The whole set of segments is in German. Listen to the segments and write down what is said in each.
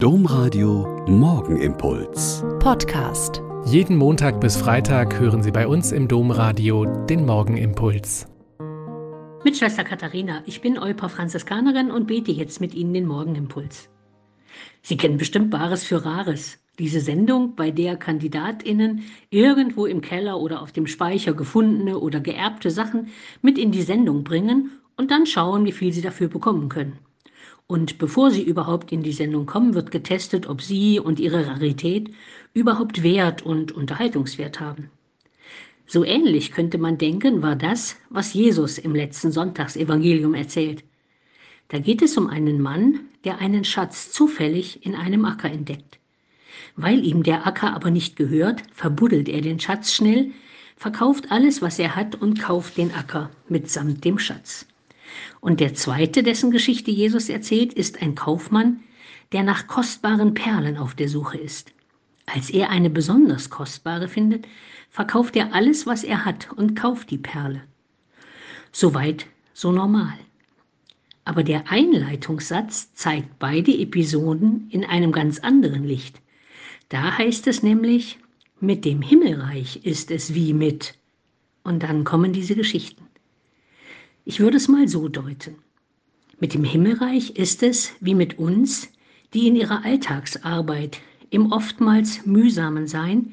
Domradio Morgenimpuls. Podcast. Jeden Montag bis Freitag hören Sie bei uns im Domradio den Morgenimpuls. Mit Schwester Katharina, ich bin Euper Franziskanerin und bete jetzt mit Ihnen den Morgenimpuls. Sie kennen bestimmt Bares für Rares. Diese Sendung, bei der KandidatInnen irgendwo im Keller oder auf dem Speicher gefundene oder geerbte Sachen mit in die Sendung bringen und dann schauen, wie viel sie dafür bekommen können. Und bevor sie überhaupt in die Sendung kommen, wird getestet, ob sie und ihre Rarität überhaupt Wert und Unterhaltungswert haben. So ähnlich könnte man denken, war das, was Jesus im letzten Sonntagsevangelium erzählt. Da geht es um einen Mann, der einen Schatz zufällig in einem Acker entdeckt. Weil ihm der Acker aber nicht gehört, verbuddelt er den Schatz schnell, verkauft alles, was er hat und kauft den Acker mitsamt dem Schatz. Und der zweite, dessen Geschichte Jesus erzählt, ist ein Kaufmann, der nach kostbaren Perlen auf der Suche ist. Als er eine besonders kostbare findet, verkauft er alles, was er hat und kauft die Perle. Soweit, so normal. Aber der Einleitungssatz zeigt beide Episoden in einem ganz anderen Licht. Da heißt es nämlich, mit dem Himmelreich ist es wie mit. Und dann kommen diese Geschichten. Ich würde es mal so deuten. Mit dem Himmelreich ist es wie mit uns, die in ihrer Alltagsarbeit, im oftmals mühsamen Sein,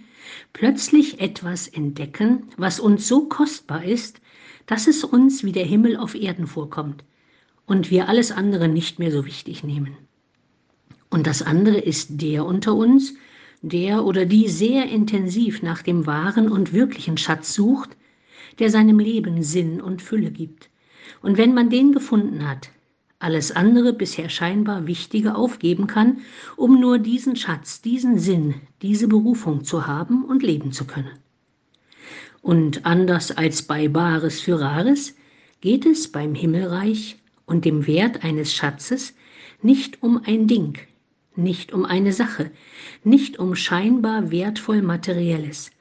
plötzlich etwas entdecken, was uns so kostbar ist, dass es uns wie der Himmel auf Erden vorkommt und wir alles andere nicht mehr so wichtig nehmen. Und das andere ist der unter uns, der oder die sehr intensiv nach dem wahren und wirklichen Schatz sucht, der seinem Leben Sinn und Fülle gibt und wenn man den gefunden hat, alles andere bisher scheinbar Wichtige aufgeben kann, um nur diesen Schatz, diesen Sinn, diese Berufung zu haben und leben zu können. Und anders als bei Bares für Rares geht es beim Himmelreich und dem Wert eines Schatzes nicht um ein Ding, nicht um eine Sache, nicht um scheinbar wertvoll Materielles.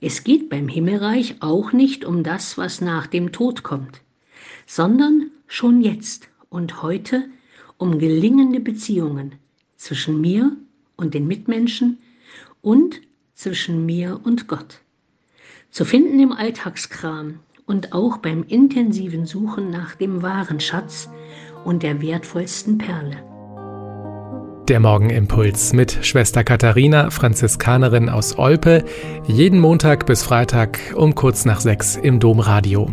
Es geht beim Himmelreich auch nicht um das, was nach dem Tod kommt sondern schon jetzt und heute um gelingende Beziehungen zwischen mir und den Mitmenschen und zwischen mir und Gott. Zu finden im Alltagskram und auch beim intensiven Suchen nach dem wahren Schatz und der wertvollsten Perle. Der Morgenimpuls mit Schwester Katharina, Franziskanerin aus Olpe, jeden Montag bis Freitag um kurz nach sechs im Domradio.